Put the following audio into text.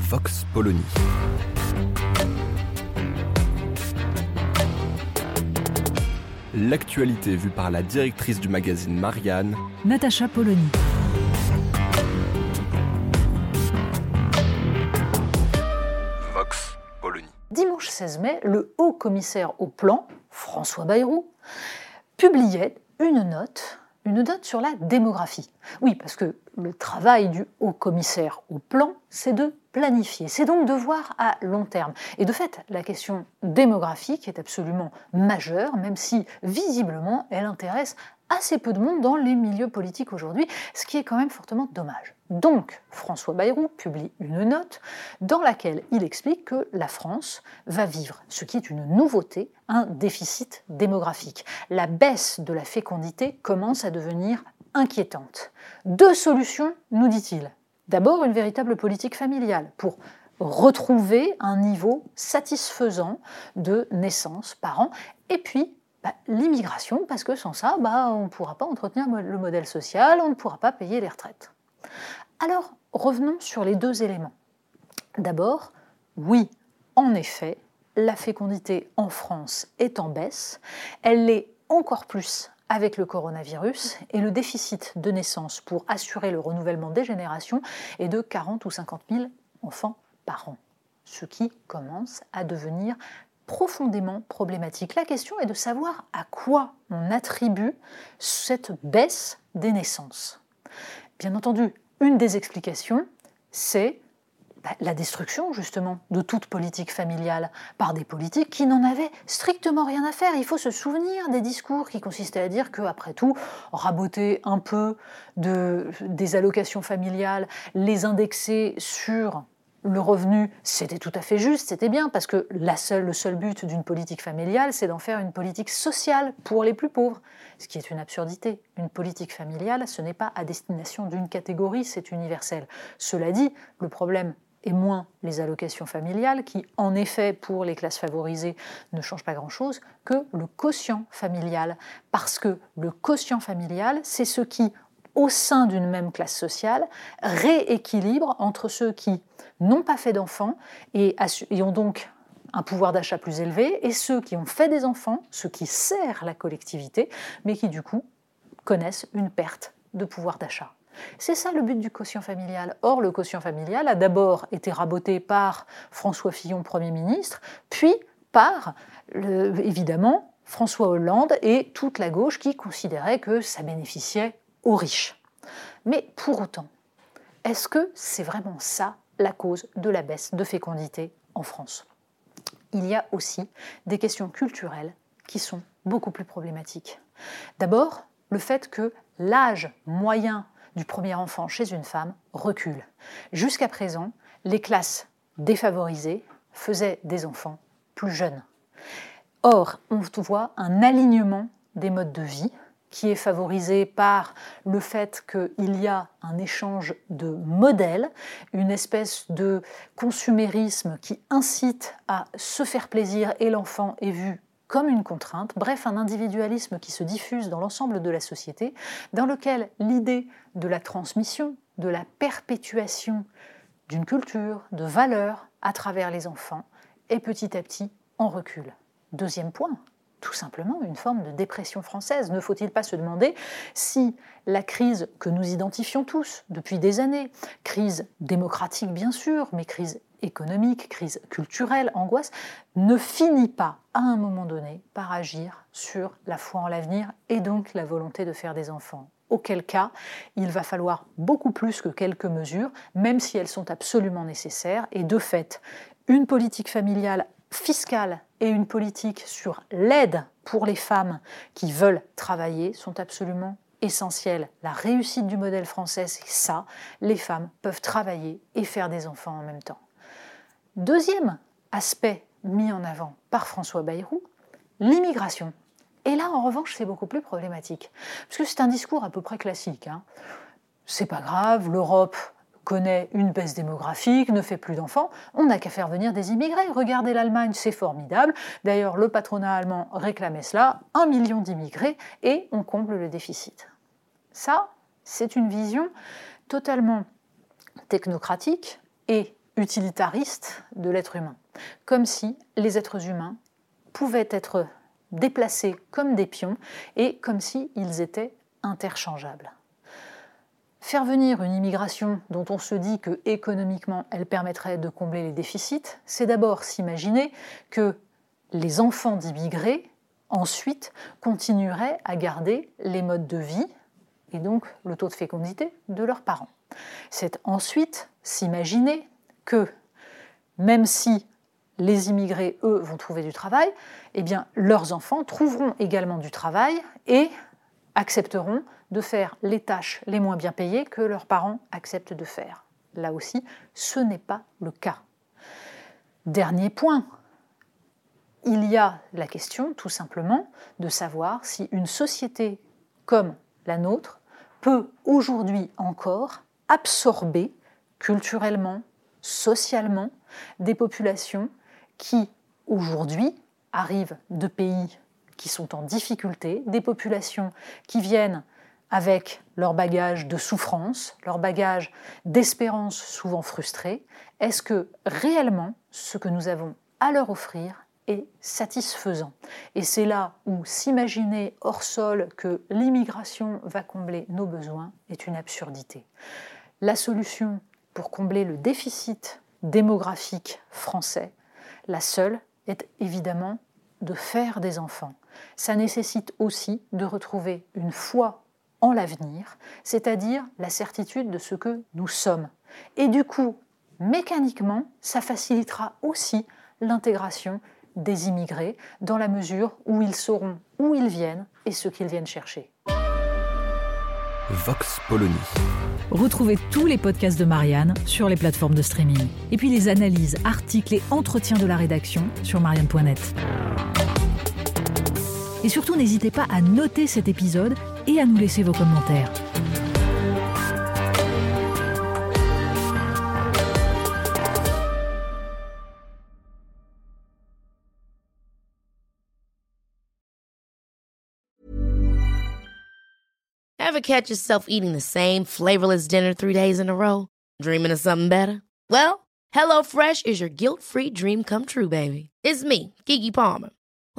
Vox Polony. L'actualité vue par la directrice du magazine Marianne, Natacha Polony. Vox Polony. Dimanche 16 mai, le haut commissaire au plan, François Bayrou, publiait une note, une note sur la démographie. Oui, parce que le travail du haut commissaire au plan, c'est de planifier, c'est donc de voir à long terme. Et de fait, la question démographique est absolument majeure, même si visiblement elle intéresse assez peu de monde dans les milieux politiques aujourd'hui, ce qui est quand même fortement dommage. Donc, François Bayrou publie une note dans laquelle il explique que la France va vivre, ce qui est une nouveauté, un déficit démographique. La baisse de la fécondité commence à devenir inquiétante. Deux solutions, nous dit-il. D'abord, une véritable politique familiale pour retrouver un niveau satisfaisant de naissance par an, et puis bah, l'immigration, parce que sans ça, bah, on ne pourra pas entretenir le modèle social, on ne pourra pas payer les retraites. Alors, revenons sur les deux éléments. D'abord, oui, en effet, la fécondité en France est en baisse. Elle l'est encore plus avec le coronavirus et le déficit de naissance pour assurer le renouvellement des générations est de 40 ou 50 000 enfants par an, ce qui commence à devenir profondément problématique. La question est de savoir à quoi on attribue cette baisse des naissances. Bien entendu, une des explications, c'est bah, la destruction justement de toute politique familiale par des politiques qui n'en avaient strictement rien à faire. Il faut se souvenir des discours qui consistaient à dire que, après tout, raboter un peu de, des allocations familiales, les indexer sur le revenu, c'était tout à fait juste, c'était bien, parce que la seule, le seul but d'une politique familiale, c'est d'en faire une politique sociale pour les plus pauvres, ce qui est une absurdité. Une politique familiale, ce n'est pas à destination d'une catégorie, c'est universel. Cela dit, le problème est moins les allocations familiales, qui en effet pour les classes favorisées ne changent pas grand-chose, que le quotient familial. Parce que le quotient familial, c'est ce qui, au sein d'une même classe sociale, rééquilibre entre ceux qui n'ont pas fait d'enfants et, ont donc un pouvoir d'achat plus élevé, et ceux qui ont fait des enfants, ceux qui servent la collectivité, mais qui du coup connaissent une perte de pouvoir d'achat. C'est ça le but du quotient familial. Or, le quotient familial a d'abord été raboté par François Fillon, Premier ministre, puis par, évidemment, François Hollande et toute la gauche qui considérait que ça bénéficiait aux riches. Mais pour autant, est-ce que c'est vraiment ça la cause de la baisse de fécondité en France? Il y a aussi des questions culturelles qui sont beaucoup plus problématiques. D'abord, le fait que l'âge moyen du premier enfant chez une femme recule. Jusqu'à présent, les classes défavorisées faisaient des enfants plus jeunes. Or, on voit un alignement des modes de vie qui est favorisé par le fait qu'il y a un échange de modèles, une espèce de consumérisme qui incite à se faire plaisir et l'enfant est vu comme une contrainte, bref, un individualisme qui se diffuse dans l'ensemble de la société, dans lequel l'idée de la transmission, de la perpétuation d'une culture, de valeurs à travers les enfants est petit à petit en recul. Deuxième point, tout simplement une forme de dépression française. Ne faut-il pas se demander si la crise que nous identifions tous depuis des années, crise démocratique bien sûr, mais crise économique, crise culturelle, angoisse, ne finit pas à un moment donné par agir sur la foi en l'avenir et donc la volonté de faire des enfants auquel cas il va falloir beaucoup plus que quelques mesures, même si elles sont absolument nécessaires, et de fait, une politique familiale fiscale et une politique sur l'aide pour les femmes qui veulent travailler sont absolument essentiel, la réussite du modèle français, c'est ça, les femmes peuvent travailler et faire des enfants en même temps. Deuxième aspect mis en avant par François Bayrou, l'immigration. Et là, en revanche, c'est beaucoup plus problématique, parce que c'est un discours à peu près classique. Hein. C'est pas grave, l'Europe connaît une baisse démographique, ne fait plus d'enfants, on n'a qu'à faire venir des immigrés. Regardez l'Allemagne, c'est formidable. D'ailleurs, le patronat allemand réclamait cela, un million d'immigrés, et on comble le déficit. Ça, c'est une vision totalement technocratique et utilitariste de l'être humain, comme si les êtres humains pouvaient être déplacés comme des pions et comme s'ils étaient interchangeables. Faire venir une immigration dont on se dit que économiquement elle permettrait de combler les déficits, c'est d'abord s'imaginer que les enfants d'immigrés ensuite continueraient à garder les modes de vie et donc le taux de fécondité de leurs parents. C'est ensuite s'imaginer que même si les immigrés, eux, vont trouver du travail, eh leurs enfants trouveront également du travail et accepteront de faire les tâches les moins bien payées que leurs parents acceptent de faire. Là aussi, ce n'est pas le cas. Dernier point, il y a la question tout simplement de savoir si une société comme la nôtre peut aujourd'hui encore absorber culturellement, socialement, des populations qui aujourd'hui arrivent de pays qui sont en difficulté, des populations qui viennent avec leur bagage de souffrance, leur bagage d'espérance souvent frustrée, est-ce que réellement ce que nous avons à leur offrir est satisfaisant? Et c'est là où s'imaginer hors sol que l'immigration va combler nos besoins est une absurdité. La solution pour combler le déficit démographique français, la seule est évidemment de faire des enfants. Ça nécessite aussi de retrouver une foi en l'avenir, c'est-à-dire la certitude de ce que nous sommes. Et du coup, mécaniquement, ça facilitera aussi l'intégration des immigrés dans la mesure où ils sauront où ils viennent et ce qu'ils viennent chercher. Vox Polony. Retrouvez tous les podcasts de Marianne sur les plateformes de streaming. Et puis les analyses, articles et entretiens de la rédaction sur marianne.net. Et surtout, n'hésitez pas à noter cet épisode et à nous laisser vos commentaires. Ever catch yourself eating the same flavorless dinner three days in a row? Dreaming of something better? Well, HelloFresh is your guilt-free dream come true, baby. It's me, Kiki Palmer.